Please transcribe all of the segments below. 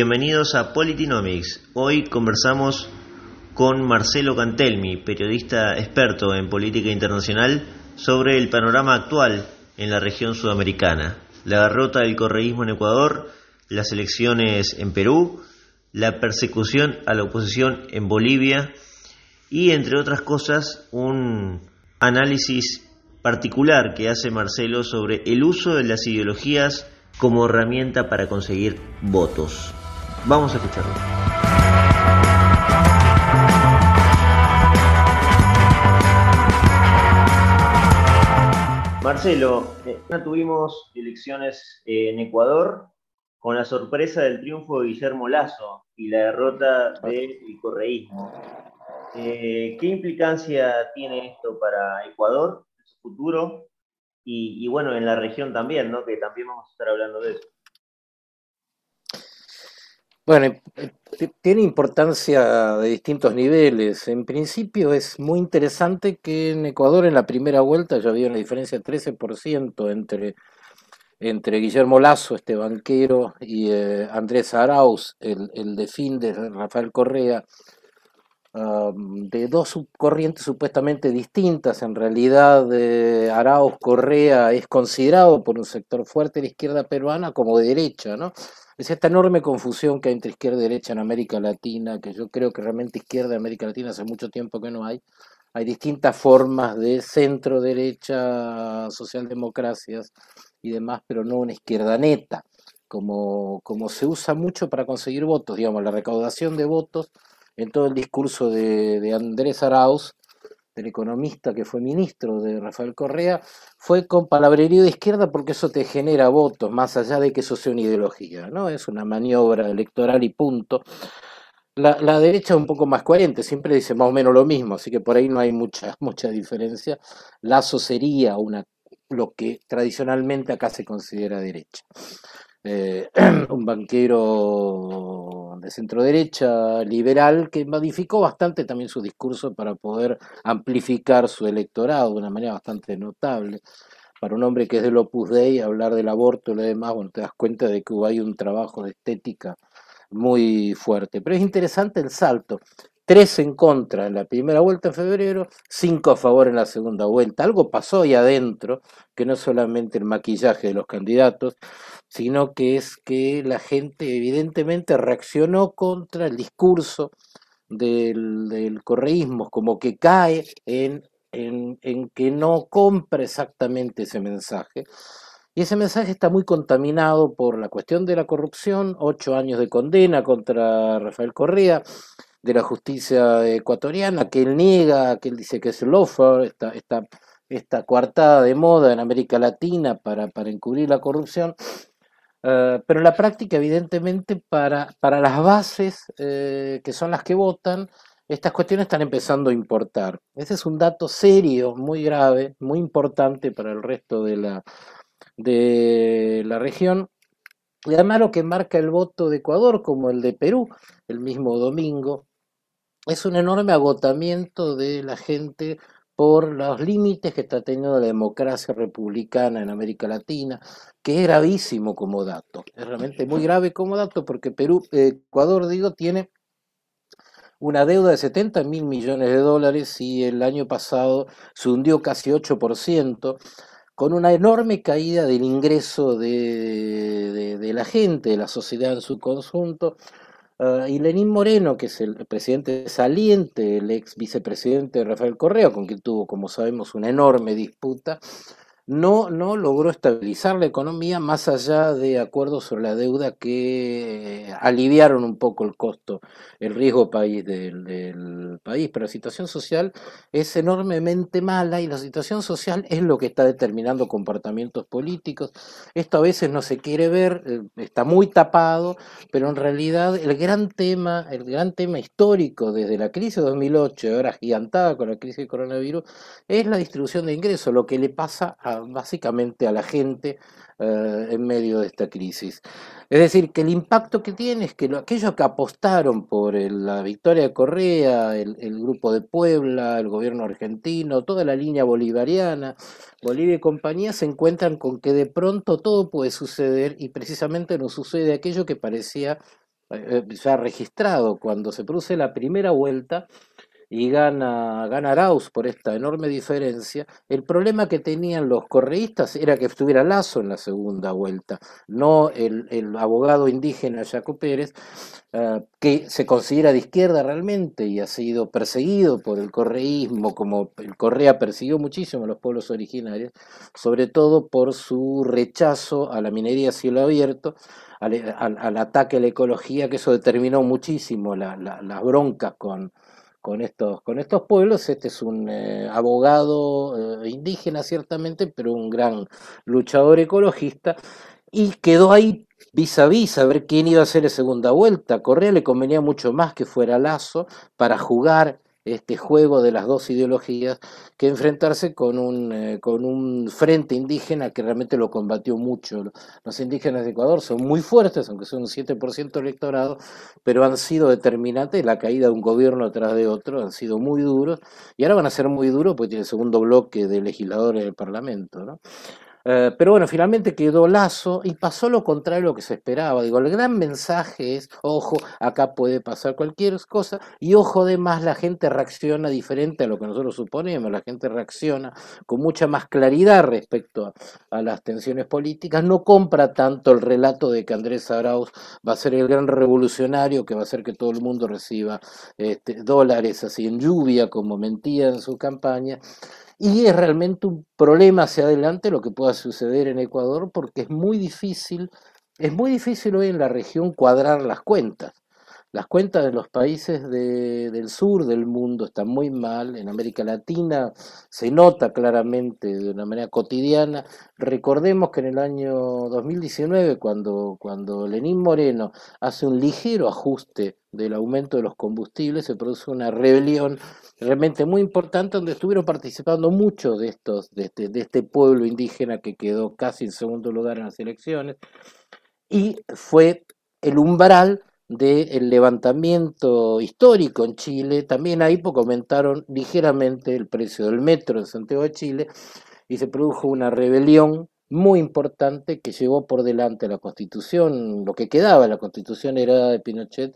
Bienvenidos a Politinomics. Hoy conversamos con Marcelo Cantelmi, periodista experto en política internacional, sobre el panorama actual en la región sudamericana, la derrota del correísmo en Ecuador, las elecciones en Perú, la persecución a la oposición en Bolivia y, entre otras cosas, un análisis particular que hace Marcelo sobre el uso de las ideologías como herramienta para conseguir votos. Vamos a escucharlo. Marcelo, eh, tuvimos elecciones en Ecuador con la sorpresa del triunfo de Guillermo Lazo y la derrota del correísmo. Eh, ¿Qué implicancia tiene esto para Ecuador, su futuro? Y, y, bueno, en la región también, ¿no? Que también vamos a estar hablando de eso. Bueno, eh, tiene importancia de distintos niveles. En principio es muy interesante que en Ecuador en la primera vuelta ya había una diferencia de 13% entre, entre Guillermo Lazo, este banquero, y eh, Andrés Arauz, el, el de fin de Rafael Correa, de dos corrientes supuestamente distintas. En realidad, eh, Arauz Correa es considerado por un sector fuerte de la izquierda peruana como de derecha, ¿no? Es esta enorme confusión que hay entre izquierda y derecha en América Latina, que yo creo que realmente izquierda en América Latina hace mucho tiempo que no hay. Hay distintas formas de centro, derecha, socialdemocracias y demás, pero no una izquierda neta, como, como se usa mucho para conseguir votos, digamos, la recaudación de votos en todo el discurso de, de Andrés Arauz el economista que fue ministro de Rafael Correa, fue con palabrerío de izquierda porque eso te genera votos, más allá de que eso sea una ideología, ¿no? Es una maniobra electoral y punto. La, la, derecha es un poco más coherente, siempre dice más o menos lo mismo, así que por ahí no hay mucha, mucha diferencia. Lazo sería una, lo que tradicionalmente acá se considera derecha. Eh, un banquero de centro derecha, liberal, que modificó bastante también su discurso para poder amplificar su electorado de una manera bastante notable. Para un hombre que es del Opus Dei, hablar del aborto y lo demás, bueno, te das cuenta de que ahí un trabajo de estética muy fuerte. Pero es interesante el salto tres en contra en la primera vuelta en febrero, cinco a favor en la segunda vuelta. Algo pasó ahí adentro, que no es solamente el maquillaje de los candidatos, sino que es que la gente evidentemente reaccionó contra el discurso del, correísmo, como que cae en, en, en que no compra exactamente ese mensaje. Y ese mensaje está muy contaminado por la cuestión de la corrupción, ocho años de condena contra Rafael Correa, de la justicia ecuatoriana, que él niega, que él dice que es el esta, esta, esta coartada de moda en América Latina para, para encubrir la corrupción. Uh, pero en la práctica, evidentemente, para, para las bases eh, que son las que votan, estas cuestiones están empezando a importar. Ese es un dato serio, muy grave, muy importante para el resto de la, de la región. Y además lo que marca el voto de Ecuador, como el de Perú, el mismo domingo, es un enorme agotamiento de la gente por los límites que está teniendo la democracia republicana en América Latina, que es gravísimo como dato, es realmente muy grave como dato porque Perú, Ecuador, digo, tiene una deuda de 70 mil millones de dólares y el año pasado se hundió casi 8%, con una enorme caída del ingreso de, de, de la gente, de la sociedad en su conjunto, Uh, y Lenín Moreno, que es el presidente saliente, el ex vicepresidente Rafael Correa, con quien tuvo, como sabemos, una enorme disputa, no, no logró estabilizar la economía más allá de acuerdos sobre la deuda que aliviaron un poco el costo, el riesgo país del, del, país. Pero la situación social es enormemente mala y la situación social es lo que está determinando comportamientos políticos. Esto a veces no se quiere ver, eh, está muy tapado, pero en realidad el gran tema, el gran tema histórico desde la crisis de 2008, ahora gigantada con la crisis del coronavirus, es la distribución de ingresos, lo que le pasa a básicamente a la gente eh, en medio de esta crisis. Es decir, que el impacto que tiene es que lo, aquellos que apostaron por la victoria de Correa, el, grupo de Puebla, el gobierno argentino, toda la línea bolivariana, Bolivia y compañía, se encuentran con que de pronto todo puede suceder y precisamente no sucede aquello que parecía ya registrado, cuando se produce la primera vuelta, y gana, gana Arauz por esta enorme diferencia, el problema que tenían los correístas era que estuviera Lazo en la segunda vuelta, no el, abogado indígena Jaco Pérez, eh, que se considera de izquierda realmente y ha sido perseguido por el correísmo, como el Correa persiguió muchísimo a los pueblos originarios, sobre todo por su rechazo a la minería a cielo abierto, al, ataque a la ecología, que eso determinó muchísimo las broncas con con estos, con estos pueblos. Este es un eh, abogado eh, indígena, ciertamente, pero un gran luchador ecologista. Y quedó ahí vis a vis a ver quién iba a hacer la segunda vuelta. Correa le convenía mucho más que fuera Lazo para jugar este juego de las dos ideologías que enfrentarse con un, eh, con un frente indígena que realmente lo combatió mucho. Los indígenas de Ecuador son muy fuertes, aunque son un 7% electorado, pero han sido determinantes, la caída de un gobierno tras de otro, han sido muy duros, y ahora van a ser muy duros porque tiene el segundo bloque de legisladores del Parlamento. Eh, pero bueno, finalmente quedó Lazo y pasó lo contrario a lo que se esperaba. Digo, el gran mensaje es, ojo, acá puede pasar cualquier cosa y ojo, además la gente reacciona diferente a lo que nosotros suponemos, la gente reacciona con mucha más claridad respecto a, las tensiones políticas, no compra tanto el relato de que Andrés Arauz va a ser el gran revolucionario que va a hacer que todo el mundo reciba este, dólares así en lluvia, como mentía en su campaña y es realmente un problema hacia adelante lo que pueda suceder en Ecuador porque es muy difícil, es muy difícil hoy en la región cuadrar las cuentas. Las cuentas de los países del sur del mundo están muy mal, en América Latina se nota claramente de una manera cotidiana. Recordemos que en el año 2019, cuando, cuando Lenín Moreno hace un ligero ajuste del aumento de los combustibles, se produce una rebelión realmente muy importante donde estuvieron participando muchos de estos, de este, de este pueblo indígena que quedó casi en segundo lugar en las elecciones, y fue el umbral del levantamiento histórico en Chile. También ahí aumentaron ligeramente el precio del metro en Santiago de Chile y se produjo una rebelión muy importante que llevó por delante la constitución, lo que quedaba la constitución era de Pinochet,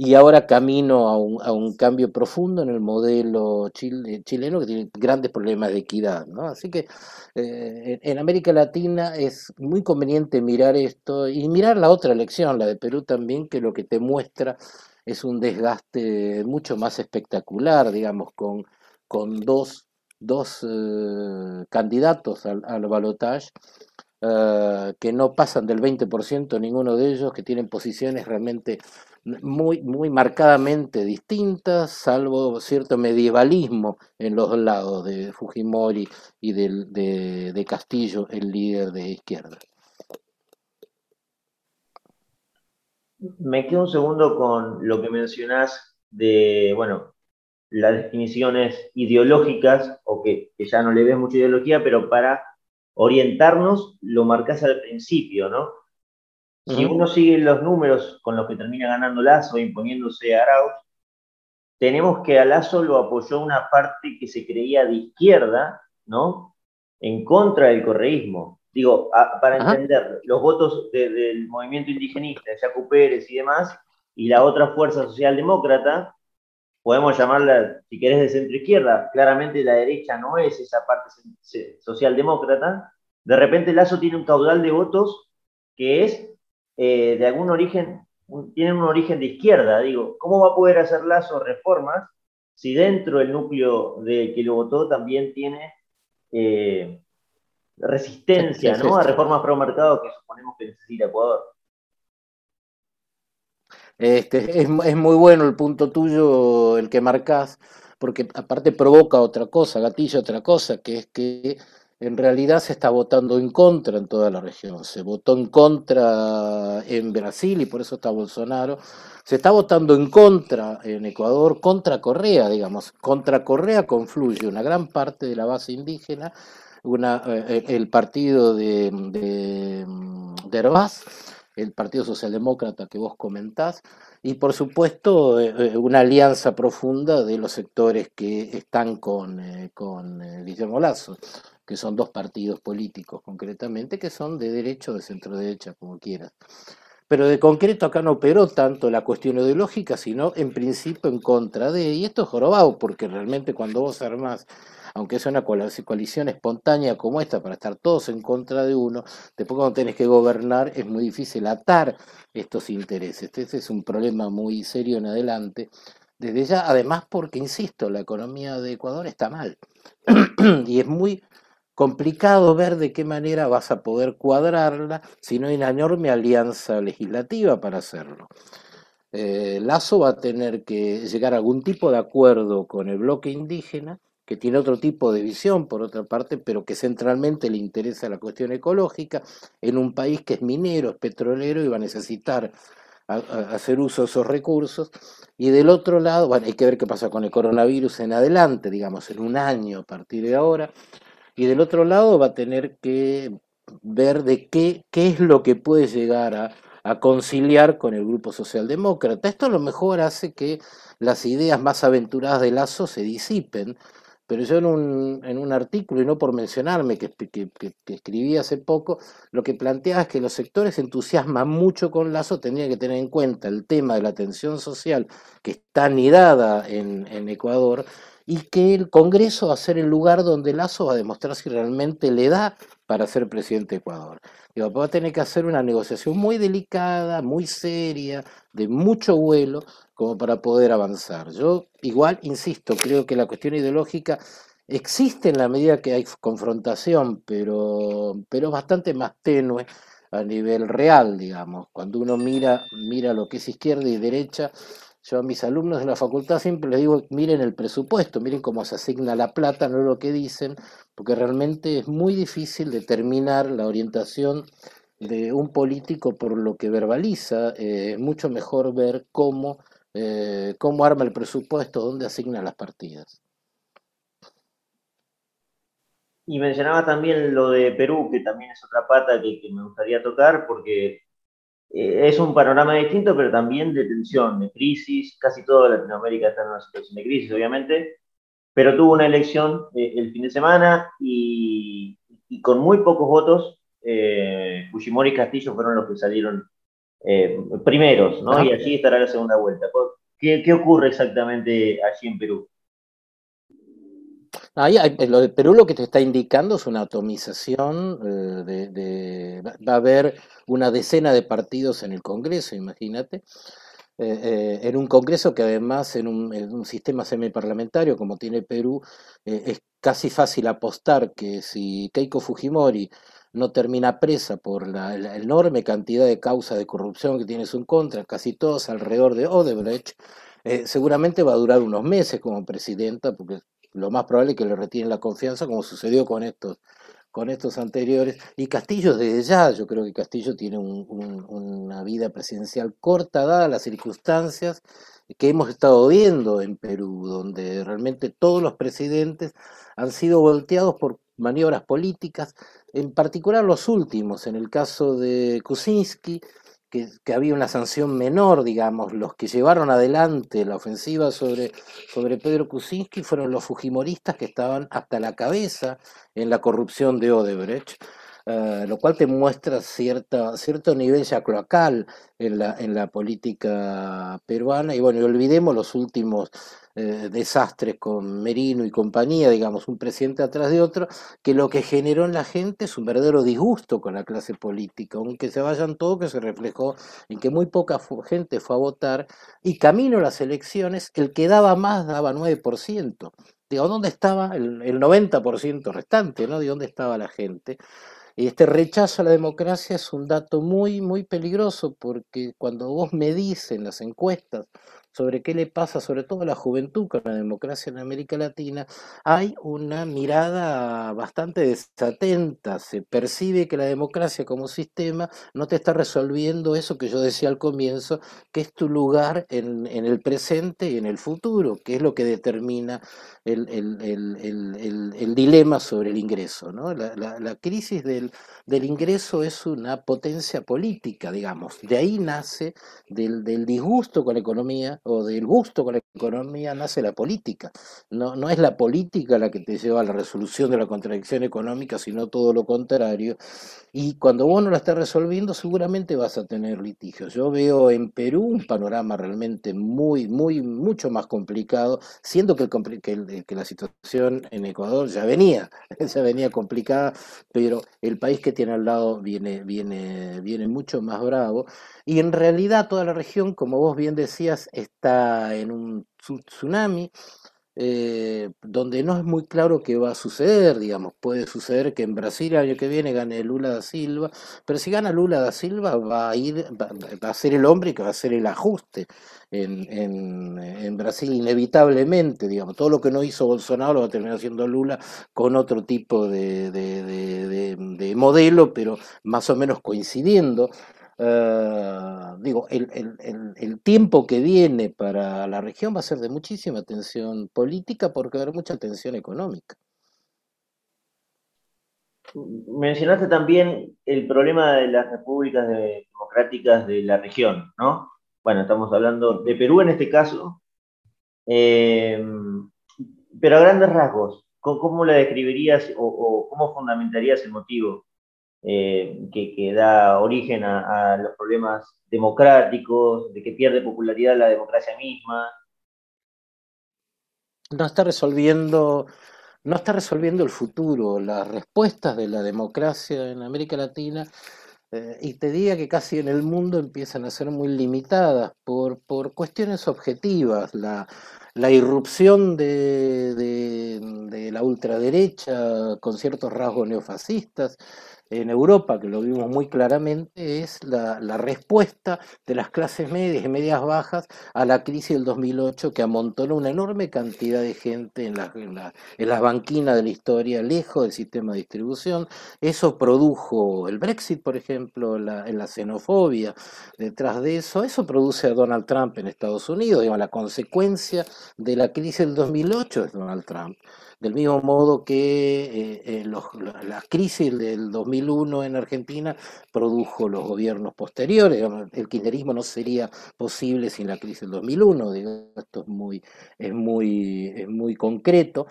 y ahora camino a un, a un cambio profundo en el modelo chileno que tiene grandes problemas de equidad. ¿no? Así que eh, en América Latina es muy conveniente mirar esto y mirar la otra elección, la de Perú también, que lo que te muestra es un desgaste mucho más espectacular, digamos, con, con dos, dos eh, candidatos al, al balotaje eh, que no pasan del 20% ninguno de ellos, que tienen posiciones realmente muy, muy marcadamente distintas, salvo cierto medievalismo en los lados de Fujimori y de, de Castillo, el líder de izquierda. Me quedo un segundo con lo que mencionás de, bueno, las definiciones ideológicas, o que, ya no le ves mucha ideología, pero para orientarnos lo marcás al principio, ¿no? Si uno sigue los números con los que termina ganando Lazo e imponiéndose a Arauz, tenemos que a Lazo lo apoyó una parte que se creía de izquierda, ¿no? En contra del correísmo. Digo, para entender, los votos del movimiento indigenista, de Jaco Pérez y demás, y la otra fuerza socialdemócrata, podemos llamarla, si querés, de centro izquierda. Claramente la derecha no es esa parte socialdemócrata. De repente Lazo tiene un caudal de votos que es eh, de algún origen, tienen un origen de izquierda. Digo, ¿cómo va a poder hacer Lazo reformas si dentro del núcleo de que lo votó también tiene eh, resistencia ¿no? a reformas pro mercado que suponemos que necesita Ecuador? Este, es, es, muy bueno el punto tuyo, el que marcas, porque aparte provoca otra cosa, gatilla otra cosa, que es que en realidad se está votando en contra en toda la región. Se votó en contra en Brasil y por eso está Bolsonaro. Se está votando en contra en Ecuador, contra Correa, digamos. Contra Correa confluye una gran parte de la base indígena, una, eh, el partido de, de, el Partido Socialdemócrata que vos comentás, y por supuesto eh, eh, una alianza profunda de los sectores que están con, con Guillermo Lazo que son dos partidos políticos concretamente, que son de derecha o de centro derecha, como quieras. pero de concreto acá no operó tanto la cuestión ideológica, sino en principio en contra de, y esto es jorobado, porque realmente cuando vos armás, aunque es una coalición espontánea como esta, para estar todos en contra de uno, después cuando tenés que gobernar es muy difícil atar estos intereses. Este es un problema muy serio en adelante. Desde ya, además porque, insisto, la economía de Ecuador está mal. y es muy complicado ver de qué manera vas a poder cuadrarla si no hay una enorme alianza legislativa para hacerlo. Eh, Lazo va a tener que llegar a algún tipo de acuerdo con el bloque indígena, que tiene otro tipo de visión, por otra parte, pero que centralmente le interesa la cuestión ecológica, en un país que es minero, es petrolero y va a necesitar hacer uso de esos recursos. Y del otro lado, bueno, hay que ver qué pasa con el coronavirus en adelante, digamos, en un año a partir de ahora y del otro lado va a tener que ver de qué, qué es lo que puede llegar a, conciliar con el grupo socialdemócrata. Esto a lo mejor hace que las ideas más aventuradas de Lazo se disipen, pero yo en un, en un artículo, y no por mencionarme, que, escribí hace poco, lo que planteaba es que los sectores entusiasman mucho con Lazo, tendrían que tener en cuenta el tema de la tensión social que está anidada en Ecuador, y que el Congreso va a ser el lugar donde Lazo va a demostrar si realmente le da para ser presidente de Ecuador. Y va a tener que hacer una negociación muy delicada, muy seria, de mucho vuelo, como para poder avanzar. Yo igual, insisto, creo que la cuestión ideológica existe en la medida que hay confrontación, pero, pero bastante más tenue a nivel real, digamos. Cuando uno mira, mira lo que es izquierda y derecha, yo a mis alumnos de la facultad siempre les digo, miren el presupuesto, miren cómo se asigna la plata, no lo que dicen, porque realmente es muy difícil determinar la orientación de un político por lo que verbaliza. Eh, es mucho mejor ver cómo, eh, cómo arma el presupuesto, dónde asigna las partidas. Y mencionaba también lo de Perú, que también es otra pata que me gustaría tocar, porque eh, es un panorama distinto, pero también de tensión, de crisis. Casi toda Latinoamérica está en una situación de crisis, obviamente, pero tuvo una elección eh, el fin de semana y, con muy pocos votos, eh, Fujimori y Castillo fueron los que salieron primeros, ¿no? Y allí estará la segunda vuelta. ¿Qué, ¿Qué ocurre exactamente allí en Perú? Ahí, lo de Perú lo que te está indicando es una atomización, eh, de, va a haber una decena de partidos en el Congreso, imagínate, eh, eh, en un Congreso que además en un, en un sistema semiparlamentario como tiene Perú, es casi fácil apostar que si Keiko Fujimori no termina presa por la, enorme cantidad de causas de corrupción que tiene en contra, casi todos alrededor de Odebrecht, seguramente va a durar unos meses como presidenta, porque lo más probable es que le retienen la confianza, como sucedió con estos, con estos anteriores. Y Castillo, desde ya, yo creo que Castillo tiene una vida presidencial corta, dadas las circunstancias que hemos estado viendo en Perú, donde realmente todos los presidentes han sido volteados por maniobras políticas, en particular los últimos, en el caso de Kuczynski, que, había una sanción menor, digamos, los que llevaron adelante la ofensiva sobre, sobre Pedro Kuczynski fueron los fujimoristas que estaban hasta la cabeza en la corrupción de Odebrecht. Eh, lo cual te muestra cierta, cierto nivel ya cloacal en la, en la política peruana. Y bueno, y olvidemos los últimos eh, desastres con Merino y compañía, digamos, un presidente atrás de otro, que lo que generó en la gente es un verdadero disgusto con la clase política, aunque se vayan todos, que se reflejó en que muy poca gente fue a votar, y camino a las elecciones, el que daba más daba 9%. Digo, ¿dónde estaba el, el 90% restante? ¿no? ¿De dónde estaba la gente? Este rechazo a la democracia es un dato muy, muy peligroso porque cuando vos medís en las encuestas sobre qué le pasa, sobre todo a la juventud con la democracia en América Latina, hay una mirada bastante desatenta. Se percibe que la democracia como sistema no te está resolviendo eso que yo decía al comienzo, que es tu lugar en, el presente y en el futuro, que es lo que determina el, dilema sobre el ingreso. ¿no? La, crisis del, del, ingreso es una potencia política, digamos. De ahí nace del, del disgusto con la economía o del gusto con la economía nace la política. No, no es la política la que te lleva a la resolución de la contradicción económica, sino todo lo contrario. Y cuando vos no la estás resolviendo, seguramente vas a tener litigios. Yo veo en Perú un panorama realmente muy, muy, mucho más complicado, siendo que, el, que la situación en Ecuador ya venía, ya venía complicada, pero el país que tiene al lado viene, viene, viene mucho más bravo. Y en realidad toda la región, como vos bien decías, está en un tsunami eh, donde no es muy claro qué va a suceder, digamos, puede suceder que en Brasil el año que viene gane Lula da Silva, pero si gana Lula da Silva va a ir, va, a ser el hombre que va a hacer el ajuste en, Brasil inevitablemente, digamos, todo lo que no hizo Bolsonaro lo va a terminar haciendo Lula con otro tipo de, de modelo, pero más o menos coincidiendo. Eh, digo, el, el, tiempo que viene para la región va a ser de muchísima tensión política porque va a haber mucha tensión económica. Mencionaste también el problema de las repúblicas democráticas de la región, ¿no? Bueno, estamos hablando de Perú en este caso, eh, pero a grandes rasgos, ¿cómo la describirías o cómo fundamentarías el motivo eh, que, da origen a, los problemas democráticos, de que pierde popularidad la democracia misma. No está resolviendo, no está resolviendo el futuro, las respuestas de la democracia en América Latina. Eh, y te diría que casi en el mundo empiezan a ser muy limitadas por, por cuestiones objetivas. La, la irrupción de, de, la ultraderecha con ciertos rasgos neofascistas en Europa, que lo vimos muy claramente, es la, respuesta de las clases medias y medias bajas a la crisis del 2008 que amontonó una enorme cantidad de gente en, la, en, las banquinas de la historia, lejos del sistema de distribución. Eso produjo el Brexit, por ejemplo, la, la xenofobia detrás de eso. Eso produce a Donald Trump en Estados Unidos. Digamos, la consecuencia de la crisis del 2008 es Donald Trump. Del mismo modo que eh, eh, la crisis del 2001 en Argentina produjo los gobiernos posteriores. El kirchnerismo no sería posible sin la crisis del 2001. esto es muy, es muy, es muy concreto.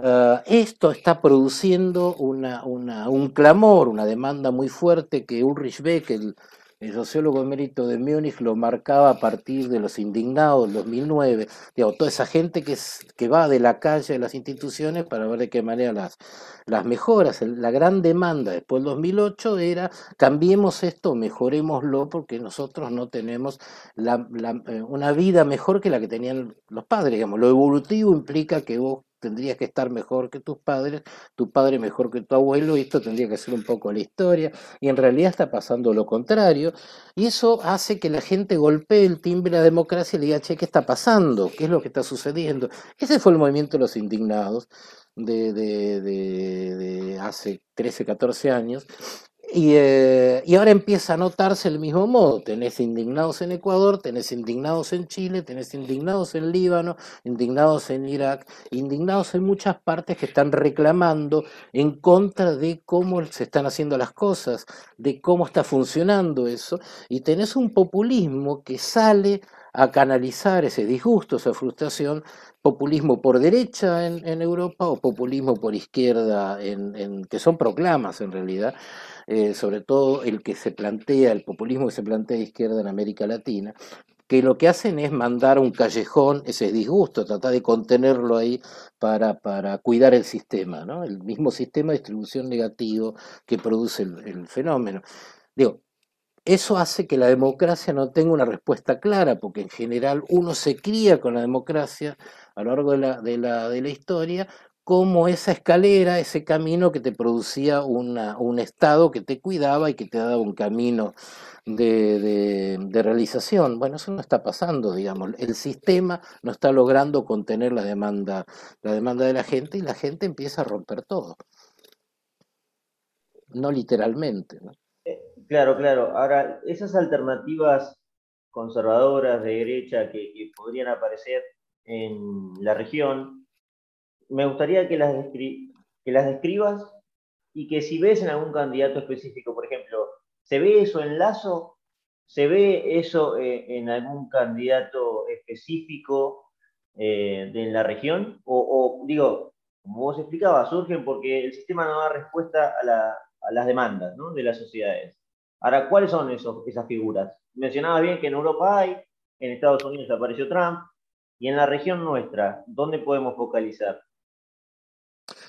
Ah, esto está produciendo una, una, un clamor, una demanda muy fuerte que Ulrich Beck, el el sociólogo emérito de Múnich lo marcaba a partir de los indignados del 2009, Digo, toda esa gente que, que va de la calle a las instituciones para ver de qué manera las, las mejoras. La gran demanda después del 2008 era cambiemos esto, mejorémoslo, porque nosotros no tenemos eh, una vida mejor que la que tenían los padres. Digamos. Lo evolutivo implica que vos tendrías que estar mejor que tus padres, tu padre mejor que tu abuelo, y esto tendría que ser un poco la historia, y en realidad está pasando lo contrario, y eso hace que la gente golpee el timbre de la democracia y le diga, che, ¿qué está pasando? ¿Qué es lo que está sucediendo? Ese fue el movimiento de los indignados de, de, de, de hace 13, 14 años, eh, y, ahora empieza a notarse el mismo modo. Tenés indignados en Ecuador, tenés indignados en Chile, tenés indignados en Líbano, indignados en Irak, indignados en muchas partes que están reclamando en contra de cómo se están haciendo las cosas, de cómo está funcionando eso. Y tenés un populismo que sale a canalizar ese disgusto, esa frustración, populismo por derecha en, Europa o populismo por izquierda, en, que son proclamas en realidad, eh, sobre todo el que se plantea, el populismo que se plantea de izquierda en América Latina, que lo que hacen es mandar a un callejón ese disgusto, tratar de contenerlo ahí para, para cuidar el sistema, ¿no? el mismo sistema de distribución negativo que produce el, fenómeno. Digo, eso hace que la democracia no tenga una respuesta clara, porque en general uno se cría con la democracia a lo largo de la, de de historia, como esa escalera, ese camino que te producía un Estado que te cuidaba y que te daba un camino de, realización. Bueno, eso no está pasando, digamos. El sistema no está logrando contener la demanda, la demanda de la gente y la gente empieza a romper todo. No literalmente. Eh, claro, claro. Ahora, esas alternativas conservadoras de derecha que podrían aparecer en la región, me gustaría que las, describas y que si ves en algún candidato específico, por ejemplo, ¿se ve eso en Lazo ¿Se ve eso eh, en algún candidato específico eh, de la región? O, digo, como vos explicabas, surgen porque el sistema no da respuesta a, las demandas de las sociedades. Ahora, ¿cuáles son esas figuras? Mencionaba bien que en Europa hay, en Estados Unidos apareció Trump, y en la región nuestra, ¿dónde podemos focalizar?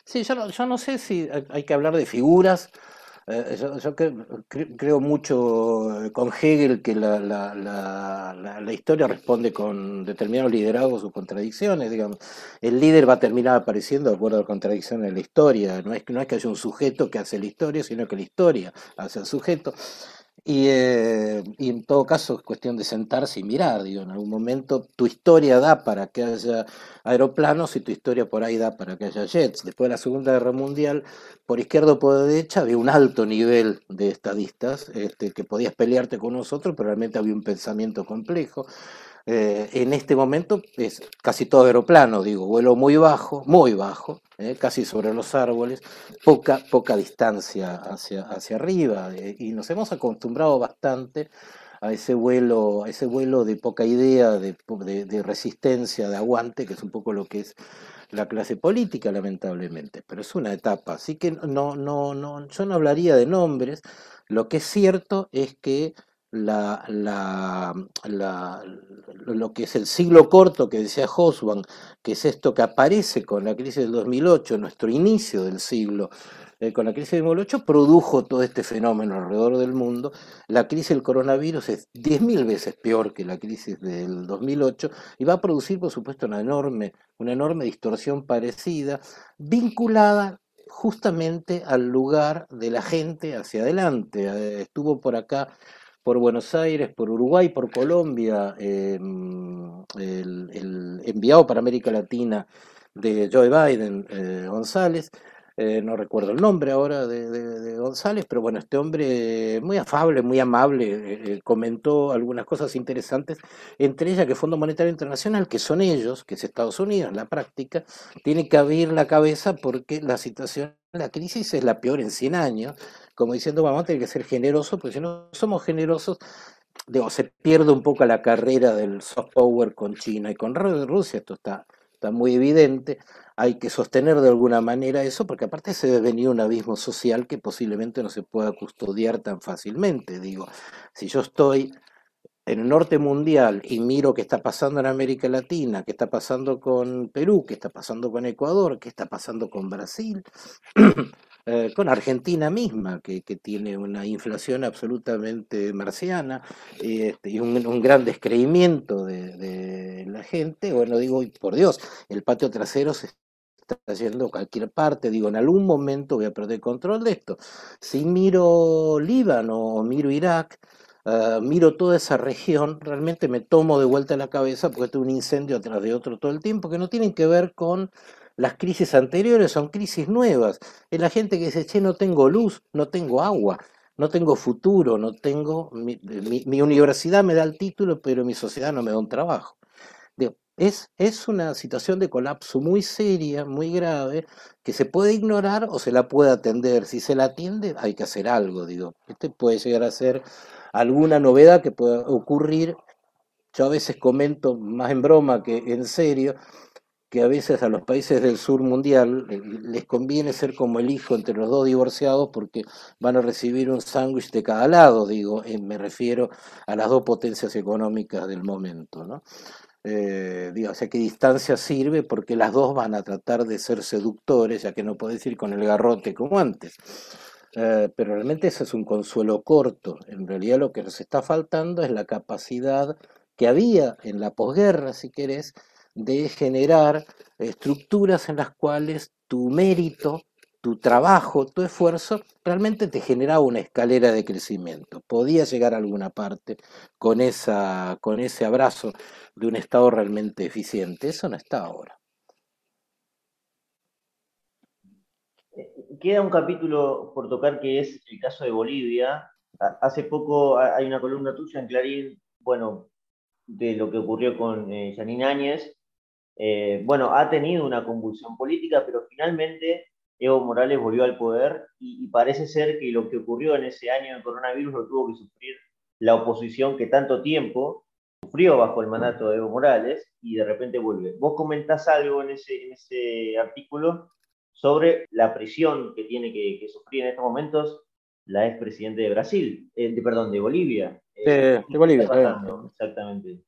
Sí, yo no sé si hay que hablar de figuras. Eh, yo, creo mucho eh, con Hegel que la, la, la, la, historia responde con determinados liderazgos o contradicciones. Digamos. El líder va a terminar apareciendo de acuerdo a contradicciones de la historia. No es, no es que haya un sujeto que hace la historia, sino que la historia hace al sujeto. Eh, y, en todo caso es cuestión de sentarse y mirar, digo, en algún momento tu historia da para que haya aeroplanos y tu historia por ahí da para que haya jets. Después de la Segunda Guerra Mundial, por izquierda o por derecha había un alto nivel de estadistas este, que podías pelearte con nosotros, pero realmente había un pensamiento complejo. Eh, en este momento es casi todo aeroplano, digo, vuelo muy bajo, muy bajo, eh, casi sobre los árboles, poca, poca distancia hacia, hacia arriba, eh, y nos hemos acostumbrado bastante a ese vuelo, a ese vuelo de poca idea, de, de, resistencia, de aguante, que es un poco lo que es la clase política, lamentablemente, pero es una etapa, así que no, no, no, yo no hablaría de nombres, lo que es cierto es que la, la, lo que es el siglo corto que decía Hosban, que es esto que aparece con la crisis del 2008, nuestro inicio del siglo, eh, con la crisis del 2008, produjo todo este fenómeno alrededor del mundo. La crisis del coronavirus es 10.000 veces peor que la crisis del 2008 y va a producir, por supuesto, una enorme, una enorme distorsión parecida, vinculada justamente al lugar de la gente hacia adelante. Eh, estuvo por acá por Buenos Aires, por Uruguay, por Colombia, em, el, enviado para América Latina de Joe Biden, eh, González, eh, no recuerdo el nombre ahora de, González, pero bueno, este hombre muy afable, muy amable, eh, comentó algunas cosas interesantes, entre ellas que Fondo Monetario Internacional, que son ellos, que es Estados Unidos, en la práctica, tiene que abrir la cabeza porque la situación, la crisis es la peor en 100 años, como diciendo, vamos a tener que ser generosos, porque si no somos generosos, digo, se pierde un poco la carrera del soft power con China y con Rusia, esto está, está muy evidente, hay que sostener de alguna manera eso, porque aparte se debe venir un abismo social que posiblemente no se pueda custodiar tan fácilmente. Digo, si yo estoy en el norte mundial y miro qué está pasando en América Latina, qué está pasando con Perú, qué está pasando con Ecuador, qué está pasando con Brasil, Eh, con Argentina misma, que, tiene una inflación absolutamente marciana este, y un, gran descreimiento de, la gente. Bueno, digo, por Dios, el patio trasero se está yendo a cualquier parte, digo, en algún momento voy a perder control de esto. Si miro Líbano o miro Irak, eh, miro toda esa región, realmente me tomo de vuelta la cabeza porque tengo un incendio atrás de otro todo el tiempo que no tienen que ver con las crisis anteriores son crisis nuevas. Es la gente que dice, che, no tengo luz, no tengo agua, no tengo futuro, no tengo... Mi, universidad me da el título, pero mi sociedad no me da un trabajo. es, es una situación de colapso muy seria, muy grave, que se puede ignorar o se la puede atender. Si se la atiende, hay que hacer algo, digo. Este puede llegar a ser alguna novedad que pueda ocurrir. Yo a veces comento más en broma que en serio, que a veces a los países del sur mundial eh, les conviene ser como el hijo entre los dos divorciados porque van a recibir un sándwich de cada lado, digo, eh, me refiero a las dos potencias económicas del momento, ¿no? Eh, digo, o sea, ¿qué distancia sirve? Porque las dos van a tratar de ser seductores, ya que no puedes ir con el garrote como antes. Pero realmente ese es un consuelo corto. En realidad lo que nos está faltando es la capacidad que había en la posguerra, si querés, de generar estructuras en las cuales tu mérito, tu trabajo, tu esfuerzo, realmente te generaba una escalera de crecimiento. Podía llegar a alguna parte con, esa, con ese abrazo de un Estado realmente eficiente. Eso no está ahora. Queda un capítulo por tocar que es el caso de Bolivia. Hace poco hay una columna tuya en Clarín, bueno, de lo que ocurrió con eh, eh, bueno, ha tenido una convulsión política, pero finalmente Evo Morales volvió al poder y, parece ser que lo que ocurrió en ese año de coronavirus lo tuvo que sufrir la oposición que tanto tiempo sufrió bajo el mandato de Evo Morales y de repente vuelve. Vos comentás algo en ese artículo sobre la presión que tiene que, sufrir en estos momentos la expresidente de Brasil, eh, de, perdón, de Bolivia. de Bolivia, exactamente.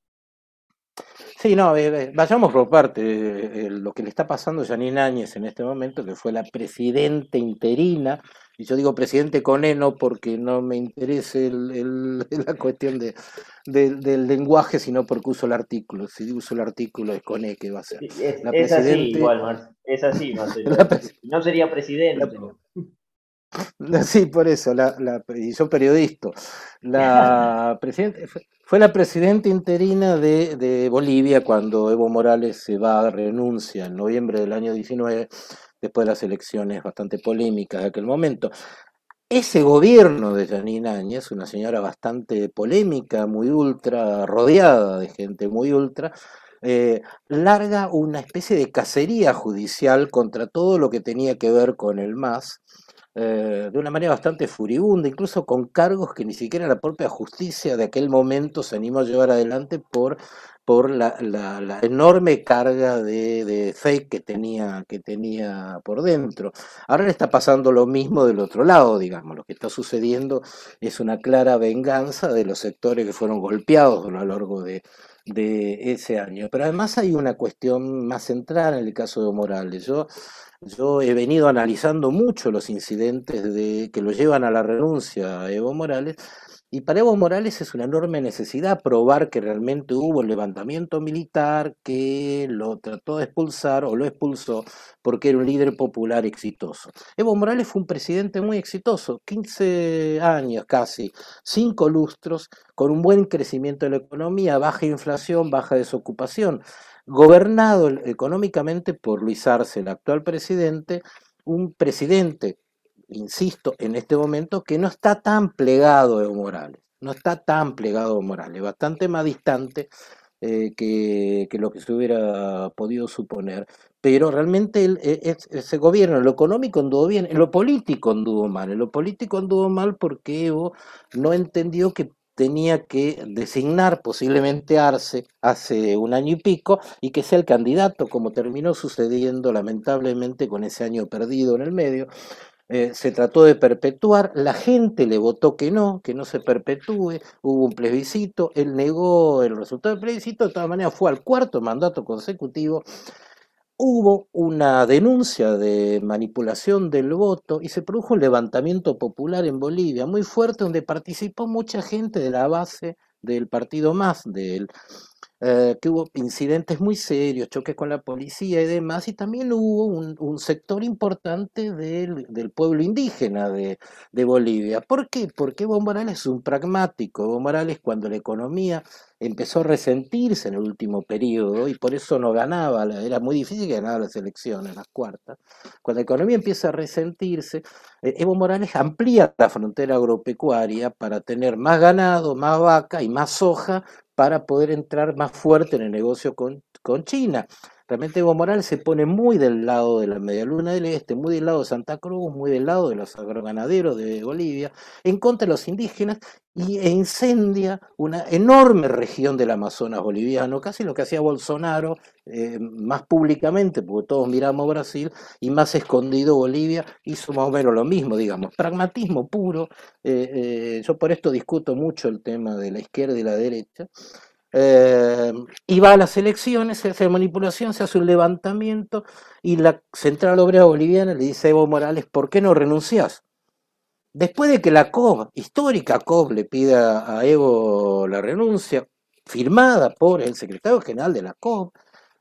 Sí, no, eh, eh, vayamos por parte. lo que le está pasando a Janine Áñez en este momento, que fue la presidenta interina, y yo digo presidente con eno porque no me interese la cuestión de, del lenguaje, sino porque uso el artículo. Si uso el artículo es con E que va a ser. Es, así, igual, es así, no sería presidente. Sí, por eso, la, y yo periodista. La presidente, fue la presidenta interina de, Bolivia cuando Evo Morales se va a renuncia en noviembre del año 19, después de las elecciones bastante polémicas de aquel momento. Ese gobierno de Janine Áñez, una señora bastante polémica, muy ultra, rodeada de gente muy ultra, eh, larga una especie de cacería judicial contra todo lo que tenía que ver con el MAS, eh, de una manera bastante furibunda, incluso con cargos que ni siquiera la propia justicia de aquel momento se animó a llevar adelante por, por la, enorme carga de, fake que tenía, que tenía por dentro. Ahora le está pasando lo mismo del otro lado, digamos, lo que está sucediendo es una clara venganza de los sectores que fueron golpeados a lo largo de, de ese año. Pero además hay una cuestión más central en el caso de Morales. Yo yo he venido analizando mucho los incidentes de, que lo llevan a la renuncia a Evo Morales, y para Evo Morales es una enorme necesidad probar que realmente hubo el levantamiento militar que lo trató de expulsar o lo expulsó porque era un líder popular exitoso. Evo Morales fue un presidente muy exitoso, 15 años casi, 5 lustros, con un buen crecimiento de la economía, baja inflación, baja desocupación gobernado económicamente por Luis Arce, el actual presidente, un presidente, insisto, en este momento, que no está tan plegado Evo Morales, no está tan plegado Evo Morales, bastante más distante eh, que, lo que se hubiera podido suponer. Pero realmente e, ese gobierno, en lo económico anduvo bien, en lo político anduvo mal, en lo político anduvo mal porque Evo no entendió que tenía que designar posiblemente Arce hace un año y pico y que sea el candidato, como terminó sucediendo lamentablemente con ese año perdido en el medio. Eh, se trató de perpetuar, la gente le votó que no, que no se perpetúe, hubo un plebiscito, él negó el resultado del plebiscito, de todas maneras fue al cuarto mandato consecutivo hubo una denuncia de manipulación del voto y se produjo un levantamiento popular en Bolivia muy fuerte donde participó mucha gente de la base del partido más, del eh, que hubo incidentes muy serios, choques con la policía y demás, y también hubo un, sector importante del, pueblo indígena de, Bolivia. ¿Por qué? Porque Evo Morales es un pragmático. Evo Morales cuando la economía empezó a resentirse en el último periodo y por eso no ganaba, era muy difícil que ganara las elecciones, las cuartas. Cuando la economía empieza a resentirse, eh, Evo Morales amplía la frontera agropecuaria para tener más ganado, más vaca y más soja para poder entrar más fuerte en el negocio con, con China. Realmente Evo Morales se pone muy del lado de la Media Luna del Este, muy del lado de Santa Cruz, muy del lado de los agroganaderos de Bolivia, en contra de los indígenas y, e incendia una enorme región del Amazonas boliviano, casi lo que hacía Bolsonaro, eh, más públicamente, porque todos miramos Brasil, y más escondido Bolivia, hizo más o menos lo mismo, digamos, pragmatismo puro. Eh, eh, yo por esto discuto mucho el tema de la izquierda y la derecha. Y va a las elecciones, se hace manipulación, se hace un levantamiento y la Central Obrera Boliviana le dice a Evo Morales, ¿por qué no renuncias? Después de que la COB, histórica COB, le pida a Evo la renuncia, firmada por el secretario general de la COB,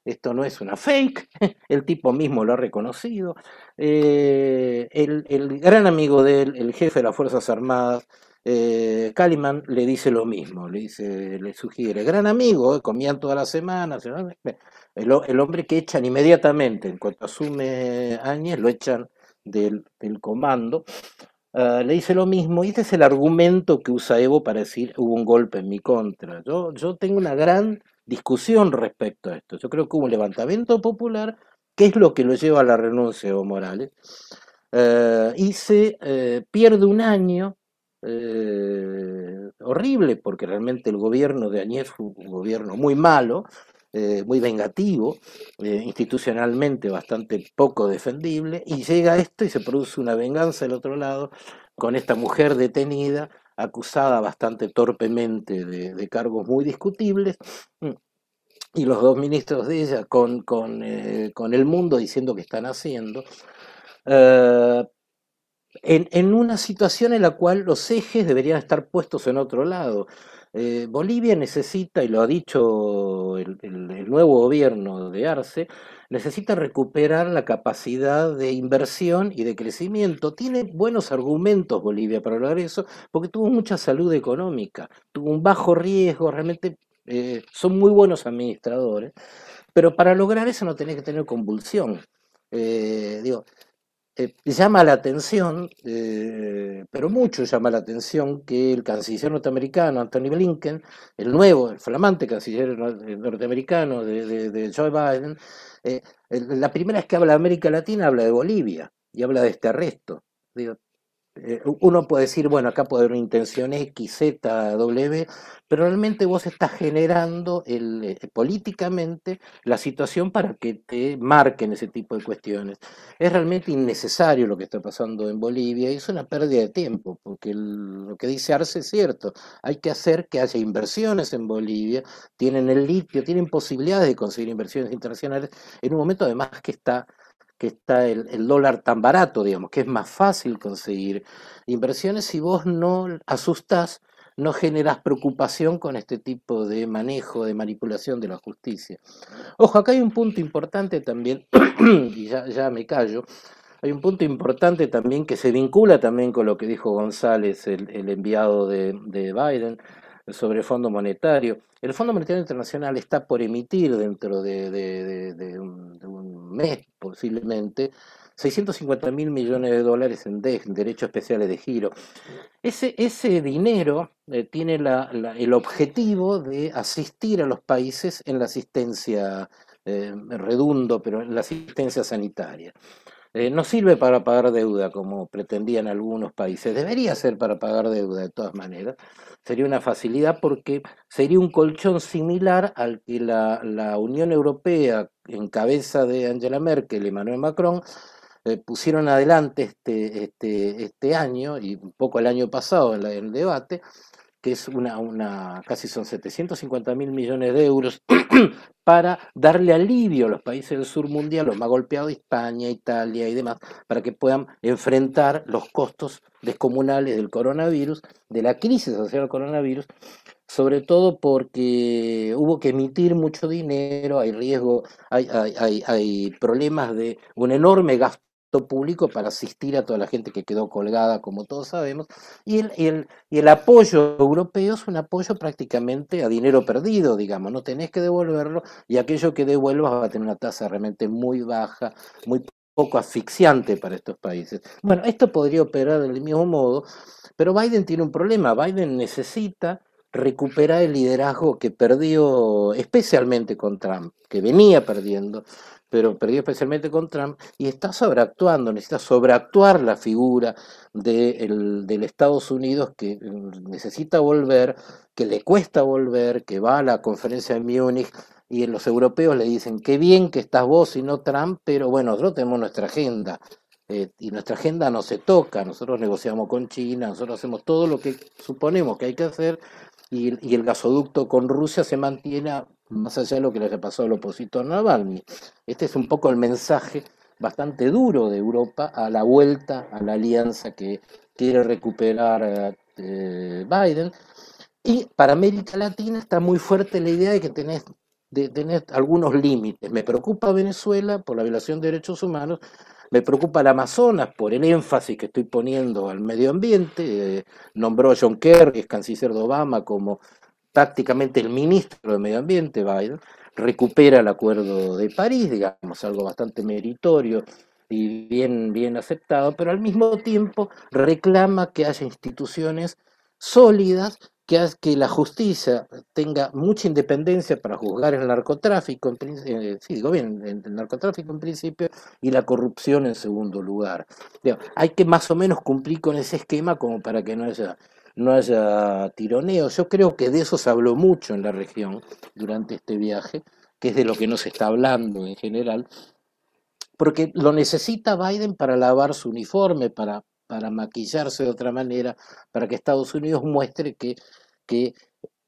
esto no es una fake, el tipo mismo lo ha reconocido, eh, el, gran amigo de él, el jefe de las Fuerzas Armadas, eh, Kaliman, le dice lo mismo, le, dice, le sugiere, gran amigo, eh, comían todas las semanas, el, hombre que echan inmediatamente, en cuanto asume Áñez, lo echan del, comando, Ah, le dice lo mismo, y este es el argumento que usa Evo para decir hubo un golpe en mi contra. Yo, tengo una gran discusión respecto a esto. Yo creo que hubo un levantamiento popular, que es lo que lo lleva a la renuncia de Evo Morales, ah, y se eh, pierde un año eh, horrible, porque realmente el gobierno de Añez fue un gobierno muy malo, eh, muy vengativo, eh, institucionalmente bastante poco defendible, y llega esto y se produce una venganza del otro lado con esta mujer detenida, acusada bastante torpemente de, cargos muy discutibles, mm, y los dos ministros de ella con, con, con el mundo diciendo que están haciendo en, una situación en la cual los ejes deberían estar puestos en otro lado. Eh, Bolivia necesita, y lo ha dicho el, nuevo gobierno de Arce, necesita recuperar la capacidad de inversión y de crecimiento. Tiene buenos argumentos Bolivia para lograr eso, porque tuvo mucha salud económica, tuvo un bajo riesgo, realmente eh, son muy buenos administradores, pero para lograr eso no tenés que tener convulsión. Eh, digo, eh, llama la atención, eh, pero mucho llama la atención que el canciller norteamericano Anthony Blinken, el nuevo, el flamante canciller norteamericano de, Joe Biden, eh, la primera vez que habla de América Latina habla de Bolivia y habla de este arresto. Digo, eh, uno puede decir, bueno, acá puede haber una intención X, Z, W, pero realmente vos estás generando eh, políticamente la situación para que te marquen ese tipo de cuestiones. Es realmente innecesario lo que está pasando en Bolivia y es una pérdida de tiempo, porque lo que dice Arce es cierto, hay que hacer que haya inversiones en Bolivia, tienen el litio, tienen posibilidades de conseguir inversiones internacionales en un momento además que está que está el, dólar tan barato, digamos, que es más fácil conseguir inversiones si vos no asustás, no generas preocupación con este tipo de manejo, de manipulación de la justicia. Ojo, acá hay un punto importante también, y ya, me callo, hay un punto importante también que se vincula también con lo que dijo González, el, enviado de Biden, sobre el Fondo Monetario. El Fondo Monetario Internacional está por emitir dentro de, un, mes posiblemente 650 mil millones de dólares en, derechos especiales de giro. Ese, ese dinero eh, tiene el objetivo de asistir a los países en la asistencia, eh, redundo, pero en la asistencia sanitaria. Eh, no sirve para pagar deuda como pretendían algunos países. Debería ser para pagar deuda de todas maneras. Sería una facilidad porque sería un colchón similar al que la, Unión Europea, en cabeza de Angela Merkel y Emmanuel Macron, eh, pusieron adelante este, este, este año y un poco el año pasado en el debate, que es una, una casi son 750 mil millones de euros para darle alivio a los países del sur mundial, los más golpeados, España, Italia y demás, para que puedan enfrentar los costos descomunales del coronavirus, de la crisis social del coronavirus, sobre todo porque hubo que emitir mucho dinero, hay riesgo, hay, hay, hay problemas de un enorme gasto público para asistir a toda la gente que quedó colgada, como todos sabemos, y el, el, y el apoyo europeo es un apoyo prácticamente a dinero perdido, digamos, no tenés que devolverlo y aquello que devuelvas va a tener una tasa realmente muy baja, muy poco asfixiante para estos países. Bueno, esto podría operar del mismo modo, pero Biden tiene un problema, Biden necesita recuperar el liderazgo que perdió especialmente con Trump, que venía perdiendo, pero perdió especialmente con Trump, y está sobreactuando, necesita sobreactuar la figura de del Estados Unidos que mm, necesita volver, que le cuesta volver, que va a la conferencia de Múnich, y los europeos le dicen, qué bien que estás vos y no Trump, pero bueno, nosotros tenemos nuestra agenda, eh, y nuestra agenda no se toca, nosotros negociamos con China, nosotros hacemos todo lo que suponemos que hay que hacer, y el gasoducto con Rusia se mantiene más allá de lo que le haya pasado al opositor Navalny. Este es un poco el mensaje bastante duro de Europa a la vuelta a la alianza que quiere recuperar eh, Biden. Y para América Latina está muy fuerte la idea de que tenés de tener algunos límites. Me preocupa Venezuela por la violación de derechos humanos, me preocupa el Amazonas por el énfasis que estoy poniendo al medio ambiente. Eh, nombró a John Kerry, es canciller de Obama, como prácticamente el ministro de Medio Ambiente, Biden, recupera el acuerdo de París, digamos, algo bastante meritorio y bien, bien aceptado, pero al mismo tiempo reclama que haya instituciones sólidas que, que la justicia tenga mucha independencia para juzgar el narcotráfico, en, eh, sí, digo bien, el narcotráfico en principio y la corrupción en segundo lugar. hay que más o menos cumplir con ese esquema como para que no haya no haya tironeo. Yo creo que de eso se habló mucho en la región durante este viaje, que es de lo que no se está hablando en general, porque lo necesita Biden para lavar su uniforme, para, para maquillarse de otra manera, para que Estados Unidos muestre que, que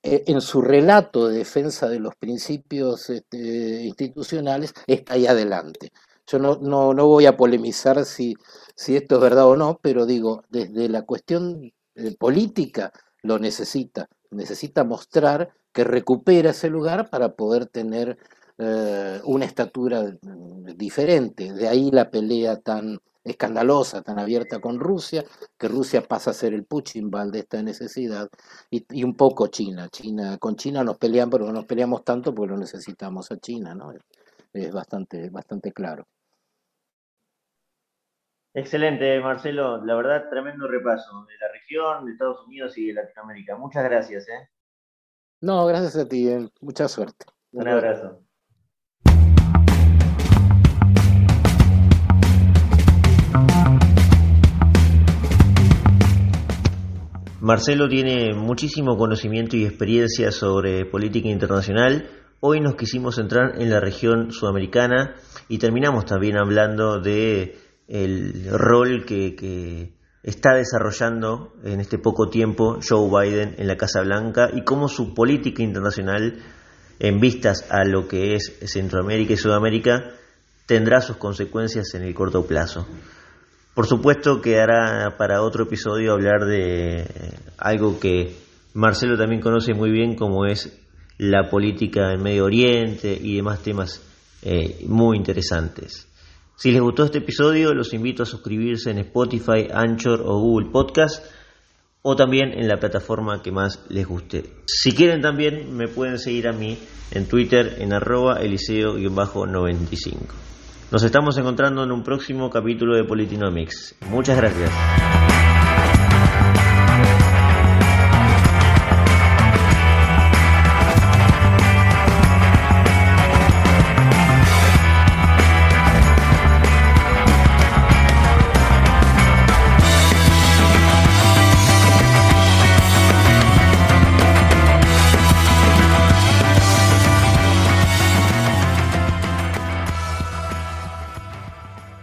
eh, en su relato de defensa de los principios este, institucionales está ahí adelante. Yo no, no, no voy a polemizar si, si esto es verdad o no, pero digo, desde la cuestión eh, política lo necesita, necesita mostrar que recupera ese lugar para poder tener eh, una estatura mm, diferente. De ahí la pelea tan escandalosa, tan abierta con Rusia, que Rusia pasa a ser el Puchinbal de esta necesidad, y, un poco China. China. Con China nos pelean, pero no nos peleamos tanto porque lo necesitamos a China, ¿no? Es bastante, bastante claro. Excelente, Marcelo. La verdad, tremendo repaso de la región, de Estados Unidos y de Latinoamérica. Muchas gracias. ¿eh? No, gracias a ti. Eh. Mucha suerte. Un abrazo. Marcelo tiene muchísimo conocimiento y experiencia sobre política internacional. Hoy nos quisimos centrar en la región sudamericana y terminamos también hablando de el rol que, está desarrollando en este poco tiempo Joe Biden en la Casa Blanca y cómo su política internacional, en vistas a lo que es Centroamérica y Sudamérica, tendrá sus consecuencias en el corto plazo. Por supuesto quedará para otro episodio hablar de algo que Marcelo también conoce muy bien como es la política en Medio Oriente y demás temas eh, muy interesantes. Si les gustó este episodio, los invito a suscribirse en Spotify, Anchor o Google Podcast o también en la plataforma que más les guste. Si quieren también me pueden seguir a mí en Twitter en arroba eliseo-95. Nos estamos encontrando en un próximo capítulo de Politinomics. Muchas gracias.